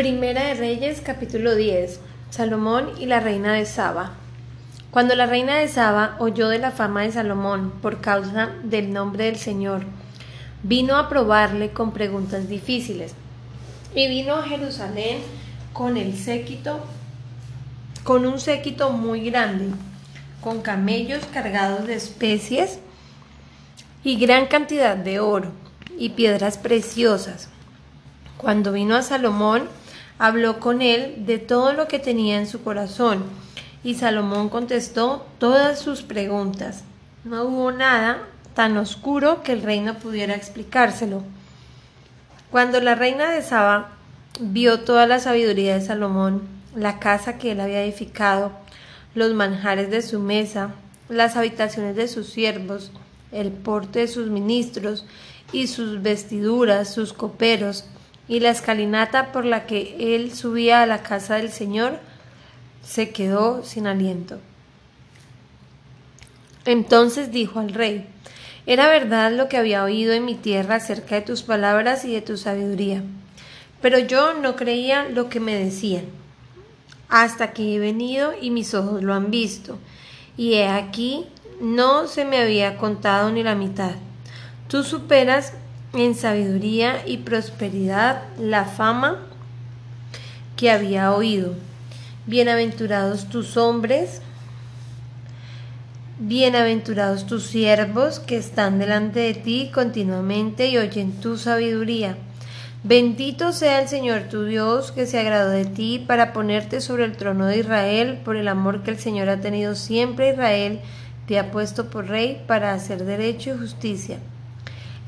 Primera de Reyes, capítulo 10. Salomón y la reina de Saba. Cuando la reina de Saba oyó de la fama de Salomón por causa del nombre del Señor, vino a probarle con preguntas difíciles. Y vino a Jerusalén con el séquito, con un séquito muy grande, con camellos cargados de especies y gran cantidad de oro y piedras preciosas. Cuando vino a Salomón, habló con él de todo lo que tenía en su corazón, y Salomón contestó todas sus preguntas. No hubo nada tan oscuro que el rey no pudiera explicárselo. Cuando la reina de Saba vio toda la sabiduría de Salomón, la casa que él había edificado, los manjares de su mesa, las habitaciones de sus siervos, el porte de sus ministros y sus vestiduras, sus coperos, y la escalinata por la que él subía a la casa del Señor se quedó sin aliento. Entonces dijo al rey, era verdad lo que había oído en mi tierra acerca de tus palabras y de tu sabiduría, pero yo no creía lo que me decían, hasta que he venido y mis ojos lo han visto, y he aquí no se me había contado ni la mitad. Tú superas en sabiduría y prosperidad la fama que había oído. Bienaventurados tus hombres, bienaventurados tus siervos que están delante de ti continuamente y oyen tu sabiduría. Bendito sea el Señor tu Dios que se agradó de ti para ponerte sobre el trono de Israel por el amor que el Señor ha tenido siempre a Israel, te ha puesto por rey para hacer derecho y justicia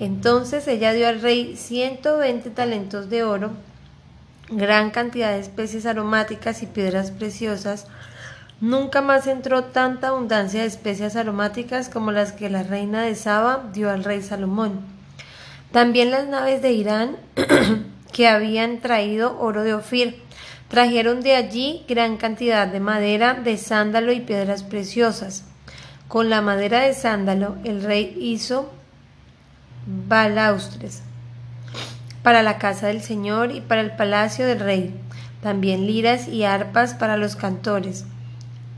entonces ella dio al rey ciento veinte talentos de oro, gran cantidad de especies aromáticas y piedras preciosas. Nunca más entró tanta abundancia de especias aromáticas como las que la reina de Saba dio al rey Salomón. También las naves de Irán que habían traído oro de Ofir. Trajeron de allí gran cantidad de madera, de sándalo y piedras preciosas. Con la madera de sándalo el rey hizo balaustres para la casa del Señor y para el palacio del rey, también liras y arpas para los cantores.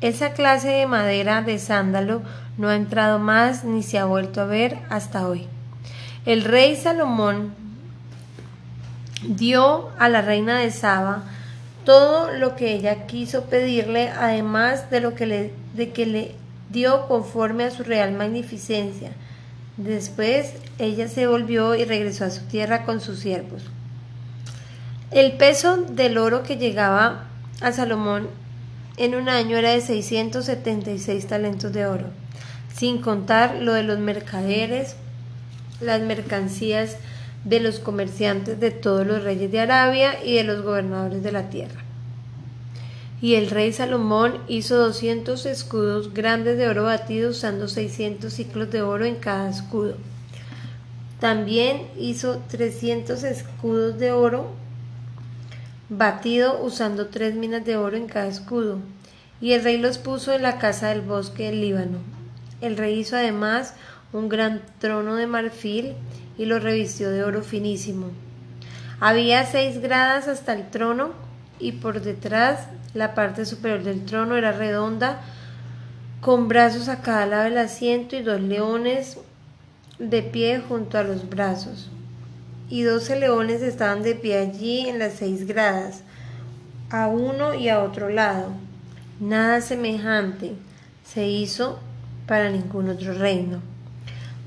Esa clase de madera de sándalo no ha entrado más ni se ha vuelto a ver hasta hoy. El rey Salomón dio a la reina de Saba todo lo que ella quiso pedirle, además de lo que le, de que le dio conforme a su real magnificencia, Después ella se volvió y regresó a su tierra con sus siervos. El peso del oro que llegaba a Salomón en un año era de 676 talentos de oro, sin contar lo de los mercaderes, las mercancías de los comerciantes de todos los reyes de Arabia y de los gobernadores de la tierra. Y el rey Salomón hizo doscientos escudos grandes de oro batido usando seiscientos ciclos de oro en cada escudo. También hizo trescientos escudos de oro batido usando tres minas de oro en cada escudo. Y el rey los puso en la casa del bosque del Líbano. El rey hizo además un gran trono de marfil y lo revistió de oro finísimo. Había seis gradas hasta el trono y por detrás la parte superior del trono era redonda, con brazos a cada lado del asiento y dos leones de pie junto a los brazos. Y doce leones estaban de pie allí en las seis gradas, a uno y a otro lado. Nada semejante se hizo para ningún otro reino.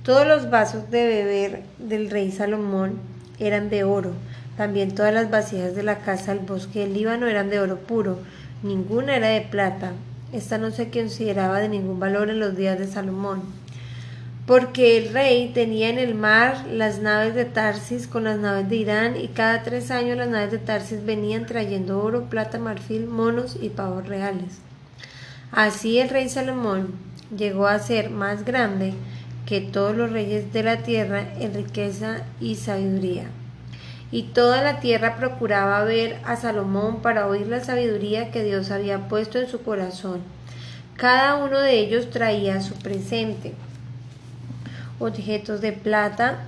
Todos los vasos de beber del rey Salomón eran de oro, también todas las vasijas de la casa del bosque del Líbano eran de oro puro, ninguna era de plata. Esta no se consideraba de ningún valor en los días de Salomón. Porque el rey tenía en el mar las naves de Tarsis con las naves de Irán, y cada tres años las naves de Tarsis venían trayendo oro, plata, marfil, monos y pavos reales. Así el rey Salomón llegó a ser más grande que todos los reyes de la tierra en riqueza y sabiduría y toda la tierra procuraba ver a Salomón para oír la sabiduría que Dios había puesto en su corazón. Cada uno de ellos traía su presente, objetos de plata,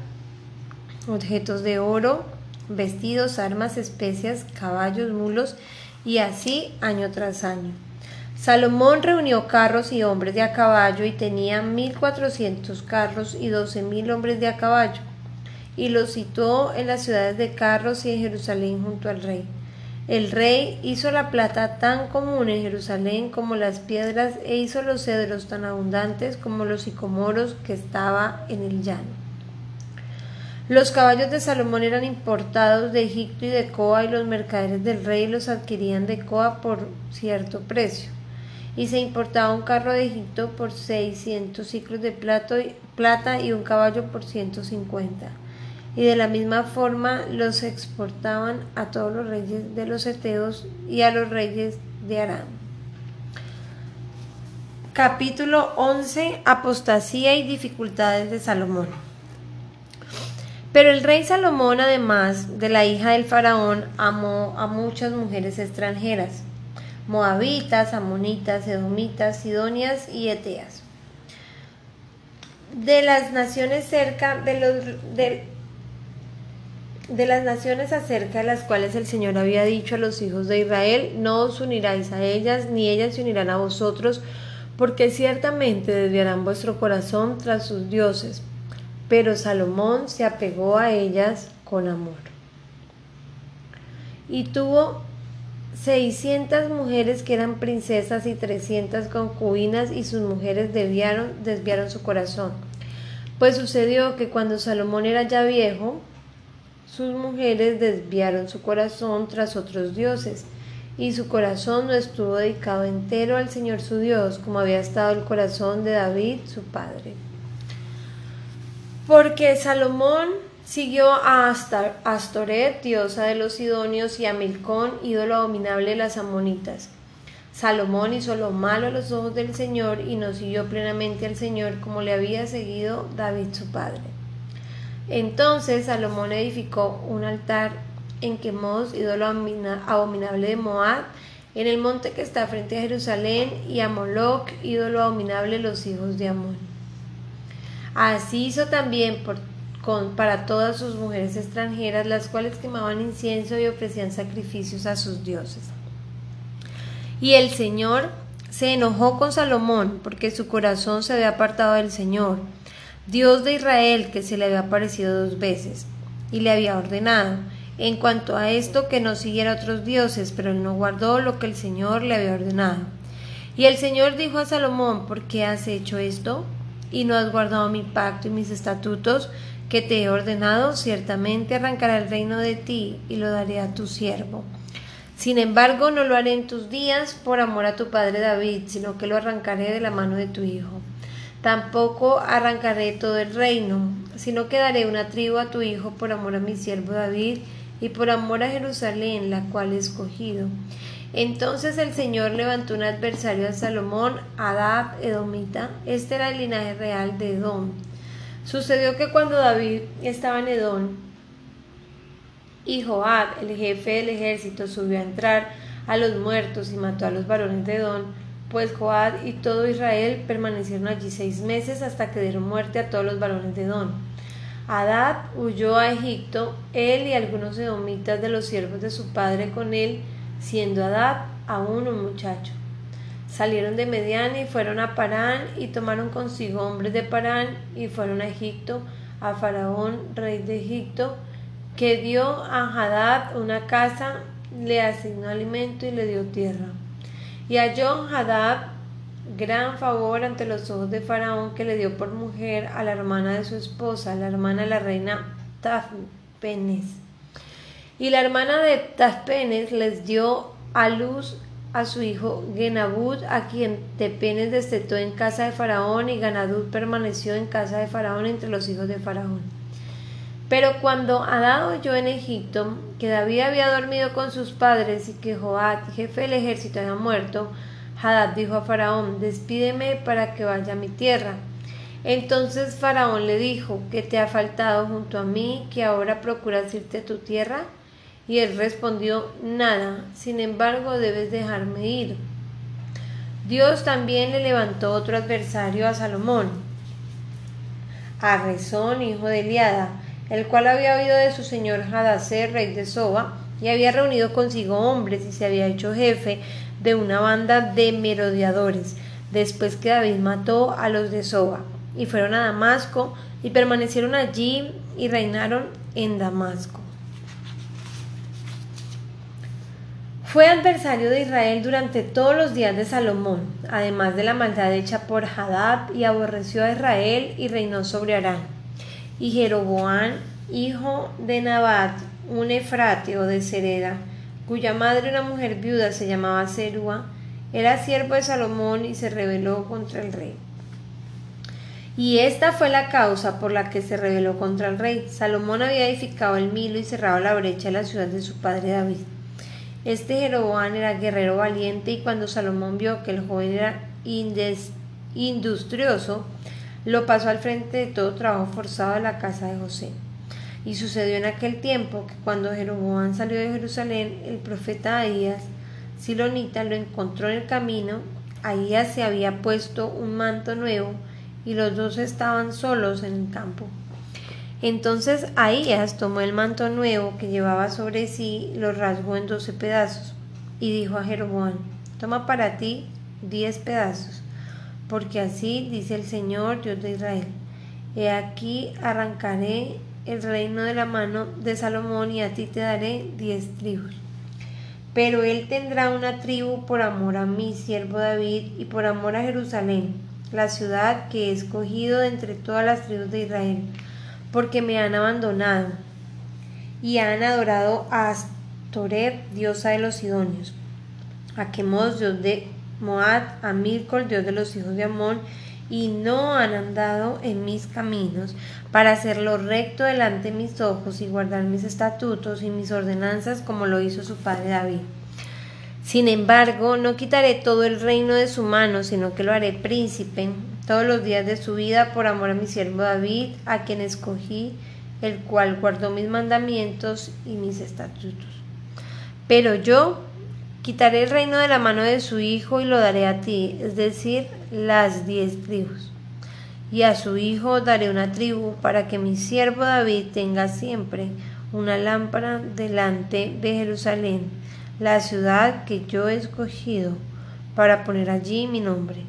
objetos de oro, vestidos, armas, especias, caballos, mulos, y así año tras año. Salomón reunió carros y hombres de a caballo y tenía mil cuatrocientos carros y doce mil hombres de a caballo, y los situó en las ciudades de carros y en Jerusalén junto al rey. El rey hizo la plata tan común en Jerusalén como las piedras e hizo los cedros tan abundantes como los sicomoros que estaba en el llano. Los caballos de Salomón eran importados de Egipto y de Coa y los mercaderes del rey los adquirían de Coa por cierto precio. Y se importaba un carro de Egipto por seiscientos ciclos de plata y un caballo por ciento cincuenta y de la misma forma los exportaban a todos los reyes de los Eteos y a los reyes de Aram. Capítulo 11 Apostasía y dificultades de Salomón. Pero el rey Salomón, además de la hija del faraón, amó a muchas mujeres extranjeras, moabitas, amonitas, edomitas, sidonias y eteas. De las naciones cerca de los, de, de las naciones acerca de las cuales el Señor había dicho a los hijos de Israel, no os uniráis a ellas, ni ellas se unirán a vosotros, porque ciertamente desviarán vuestro corazón tras sus dioses. Pero Salomón se apegó a ellas con amor. Y tuvo seiscientas mujeres que eran princesas y trescientas concubinas, y sus mujeres desviaron, desviaron su corazón. Pues sucedió que cuando Salomón era ya viejo, sus mujeres desviaron su corazón tras otros dioses, y su corazón no estuvo dedicado entero al Señor su Dios, como había estado el corazón de David, su padre. Porque Salomón siguió a Astoret, diosa de los Sidonios, y a Milcón, ídolo abominable de las amonitas. Salomón hizo lo malo a los ojos del Señor y no siguió plenamente al Señor como le había seguido David su padre. Entonces Salomón edificó un altar en Quemos, ídolo abominable de Moab, en el monte que está frente a Jerusalén, y a Moloch, ídolo abominable de los hijos de Amón. Así hizo también para todas sus mujeres extranjeras, las cuales quemaban incienso y ofrecían sacrificios a sus dioses. Y el Señor se enojó con Salomón, porque su corazón se había apartado del Señor Dios de Israel, que se le había aparecido dos veces, y le había ordenado, en cuanto a esto, que no siguiera otros dioses, pero él no guardó lo que el Señor le había ordenado. Y el Señor dijo a Salomón, ¿por qué has hecho esto? Y no has guardado mi pacto y mis estatutos que te he ordenado, ciertamente arrancará el reino de ti y lo daré a tu siervo. Sin embargo, no lo haré en tus días por amor a tu padre David, sino que lo arrancaré de la mano de tu hijo. Tampoco arrancaré todo el reino, sino que daré una tribu a tu hijo por amor a mi siervo David y por amor a Jerusalén, la cual he escogido. Entonces el Señor levantó un adversario a Salomón, Adab Edomita. Este era el linaje real de Edom. Sucedió que cuando David estaba en Edom, y Joab, el jefe del ejército, subió a entrar a los muertos y mató a los varones de Edom, pues Joad y todo Israel permanecieron allí seis meses hasta que dieron muerte a todos los varones de Edom. Adad huyó a Egipto, él y algunos edomitas de los siervos de su padre con él, siendo Adad aún un muchacho. Salieron de Medián y fueron a Parán y tomaron consigo hombres de Parán y fueron a Egipto, a Faraón, rey de Egipto, que dio a Hadad una casa, le asignó alimento y le dio tierra. Y halló Hadad gran favor ante los ojos de Faraón que le dio por mujer a la hermana de su esposa, la hermana de la reina Tafpenes. Y la hermana de Tafpenes les dio a luz a su hijo Genabud, a quien Tepenes destetó en casa de Faraón, y Ganadud permaneció en casa de Faraón entre los hijos de Faraón. Pero cuando Adad oyó en Egipto que David había dormido con sus padres y que Joab, jefe del ejército, había muerto, Hadad dijo a Faraón, despídeme para que vaya a mi tierra. Entonces Faraón le dijo, ¿qué te ha faltado junto a mí, que ahora procuras irte a tu tierra? Y él respondió, nada, sin embargo debes dejarme ir. Dios también le levantó otro adversario a Salomón, a Rezón, hijo de Eliada, el cual había oído de su señor Hadaser, rey de Soba, y había reunido consigo hombres y se había hecho jefe de una banda de merodeadores, después que David mató a los de Soba, y fueron a Damasco y permanecieron allí y reinaron en Damasco. Fue adversario de Israel durante todos los días de Salomón, además de la maldad hecha por Hadad, y aborreció a Israel y reinó sobre Arán. Y Jeroboán, hijo de Nabat, un efrateo de Sereda, cuya madre, una mujer viuda, se llamaba Serua, era siervo de Salomón y se rebeló contra el rey. Y esta fue la causa por la que se rebeló contra el rey. Salomón había edificado el Milo y cerrado la brecha de la ciudad de su padre David. Este Jeroboam era guerrero valiente y cuando Salomón vio que el joven era industrioso, lo pasó al frente de todo trabajo forzado de la casa de José. Y sucedió en aquel tiempo que cuando Jeroboam salió de Jerusalén, el profeta Ahías, Silonita, lo encontró en el camino. Ahías se había puesto un manto nuevo y los dos estaban solos en el campo. Entonces Ahías tomó el manto nuevo que llevaba sobre sí, lo rasgó en doce pedazos, y dijo a Jeroboam, toma para ti diez pedazos, porque así dice el Señor Dios de Israel, he aquí arrancaré el reino de la mano de Salomón y a ti te daré diez tribus. Pero él tendrá una tribu por amor a mi siervo David y por amor a Jerusalén, la ciudad que he escogido entre todas las tribus de Israel porque me han abandonado y han adorado a Astoret, diosa de los Sidonios, a Quemos, dios de Moab, a Milcol, dios de los hijos de Amón, y no han andado en mis caminos para hacerlo recto delante de mis ojos y guardar mis estatutos y mis ordenanzas como lo hizo su padre David. Sin embargo, no quitaré todo el reino de su mano, sino que lo haré príncipe todos los días de su vida por amor a mi siervo David, a quien escogí, el cual guardó mis mandamientos y mis estatutos. Pero yo quitaré el reino de la mano de su hijo y lo daré a ti, es decir, las diez tribus. Y a su hijo daré una tribu para que mi siervo David tenga siempre una lámpara delante de Jerusalén, la ciudad que yo he escogido para poner allí mi nombre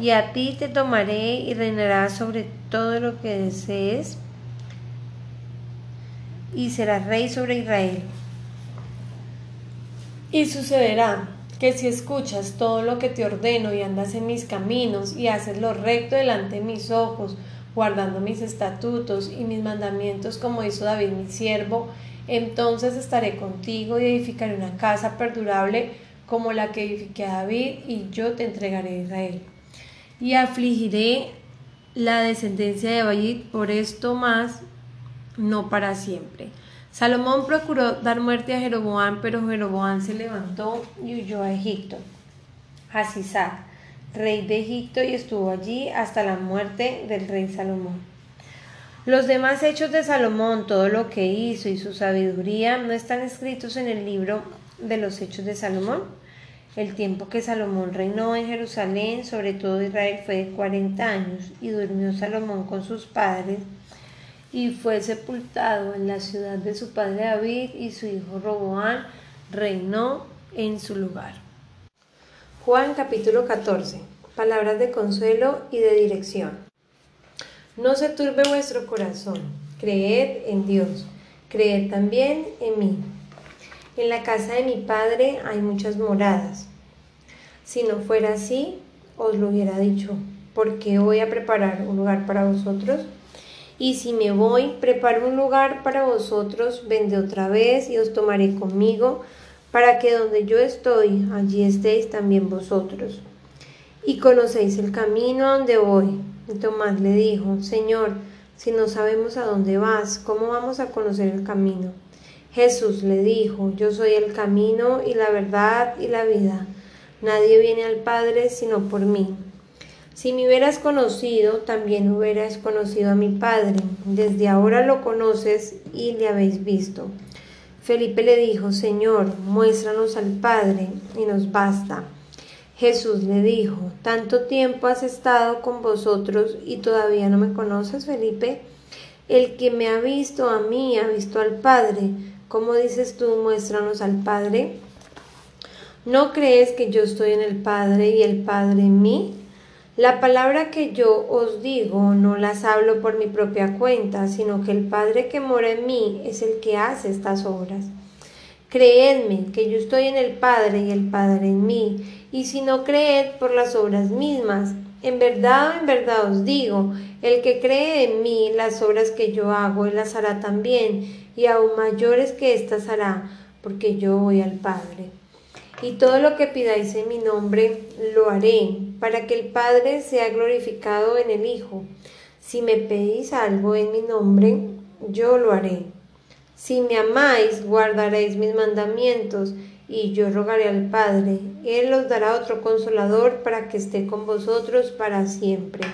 y a ti te tomaré y reinarás sobre todo lo que desees y serás rey sobre Israel. Y sucederá que si escuchas todo lo que te ordeno y andas en mis caminos y haces lo recto delante de mis ojos, guardando mis estatutos y mis mandamientos como hizo David mi siervo, entonces estaré contigo y edificaré una casa perdurable como la que edifiqué a David y yo te entregaré a Israel y afligiré la descendencia de David por esto más, no para siempre. Salomón procuró dar muerte a Jeroboam, pero Jeroboam se levantó y huyó a Egipto. A rey de Egipto, y estuvo allí hasta la muerte del rey Salomón. Los demás hechos de Salomón, todo lo que hizo y su sabiduría, no están escritos en el libro de los hechos de Salomón. El tiempo que Salomón reinó en Jerusalén sobre todo Israel fue de cuarenta años y durmió Salomón con sus padres y fue sepultado en la ciudad de su padre David y su hijo Roboán reinó en su lugar. Juan capítulo 14. Palabras de consuelo y de dirección. No se turbe vuestro corazón, creed en Dios, creed también en mí. En la casa de mi padre hay muchas moradas. Si no fuera así, os lo hubiera dicho, porque voy a preparar un lugar para vosotros. Y si me voy, preparo un lugar para vosotros, vendré otra vez y os tomaré conmigo, para que donde yo estoy, allí estéis también vosotros. Y conocéis el camino a donde voy. Y Tomás le dijo, Señor, si no sabemos a dónde vas, ¿cómo vamos a conocer el camino? Jesús le dijo, yo soy el camino y la verdad y la vida. Nadie viene al Padre sino por mí. Si me hubieras conocido, también hubieras conocido a mi Padre. Desde ahora lo conoces y le habéis visto. Felipe le dijo, Señor, muéstranos al Padre y nos basta. Jesús le dijo, tanto tiempo has estado con vosotros y todavía no me conoces, Felipe. El que me ha visto a mí ha visto al Padre. ¿Cómo dices tú, muéstranos al Padre? ¿No crees que yo estoy en el Padre y el Padre en mí? La palabra que yo os digo no las hablo por mi propia cuenta, sino que el Padre que mora en mí es el que hace estas obras. Creedme que yo estoy en el Padre y el Padre en mí, y si no creed por las obras mismas, en verdad, en verdad os digo, el que cree en mí, las obras que yo hago, él las hará también, y aún mayores que éstas hará, porque yo voy al Padre. Y todo lo que pidáis en mi nombre, lo haré, para que el Padre sea glorificado en el Hijo. Si me pedís algo en mi nombre, yo lo haré. Si me amáis, guardaréis mis mandamientos, y yo rogaré al Padre, Él os dará otro consolador para que esté con vosotros para siempre.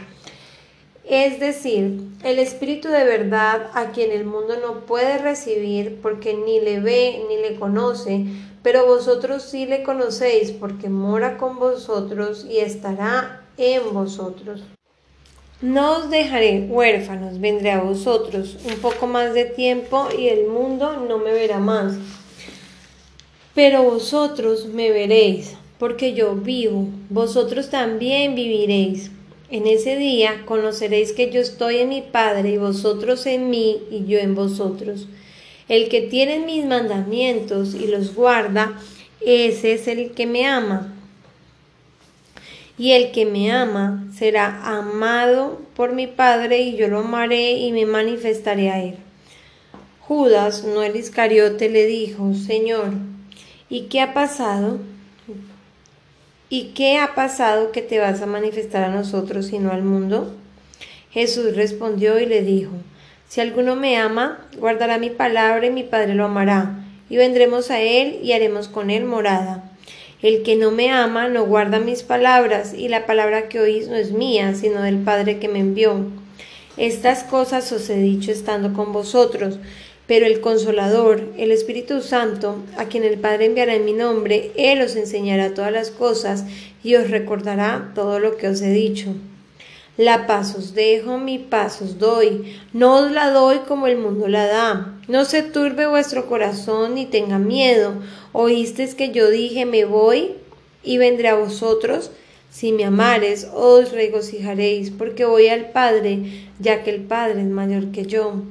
Es decir, el Espíritu de verdad a quien el mundo no puede recibir porque ni le ve ni le conoce, pero vosotros sí le conocéis porque mora con vosotros y estará en vosotros. No os dejaré huérfanos, vendré a vosotros un poco más de tiempo y el mundo no me verá más. Pero vosotros me veréis, porque yo vivo, vosotros también viviréis. En ese día conoceréis que yo estoy en mi Padre y vosotros en mí y yo en vosotros. El que tiene mis mandamientos y los guarda, ese es el que me ama. Y el que me ama será amado por mi Padre y yo lo amaré y me manifestaré a él. Judas, no el Iscariote, le dijo, Señor, ¿y qué ha pasado? ¿Y qué ha pasado que te vas a manifestar a nosotros y no al mundo? Jesús respondió y le dijo, Si alguno me ama, guardará mi palabra y mi Padre lo amará, y vendremos a él y haremos con él morada. El que no me ama no guarda mis palabras, y la palabra que oís no es mía, sino del Padre que me envió. Estas cosas os he dicho estando con vosotros, pero el Consolador, el Espíritu Santo, a quien el Padre enviará en mi nombre, Él os enseñará todas las cosas y os recordará todo lo que os he dicho. La paz os dejo, mi paz os doy, no os la doy como el mundo la da. No se turbe vuestro corazón ni tenga miedo. Oísteis que yo dije, me voy y vendré a vosotros. Si me amares, os regocijaréis, porque voy al Padre, ya que el Padre es mayor que yo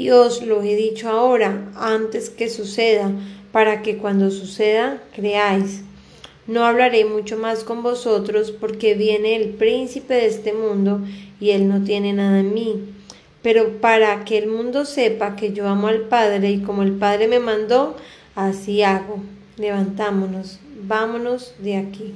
y os lo he dicho ahora, antes que suceda, para que cuando suceda creáis. No hablaré mucho más con vosotros porque viene el príncipe de este mundo y él no tiene nada en mí. Pero para que el mundo sepa que yo amo al Padre y como el Padre me mandó, así hago. Levantámonos, vámonos de aquí.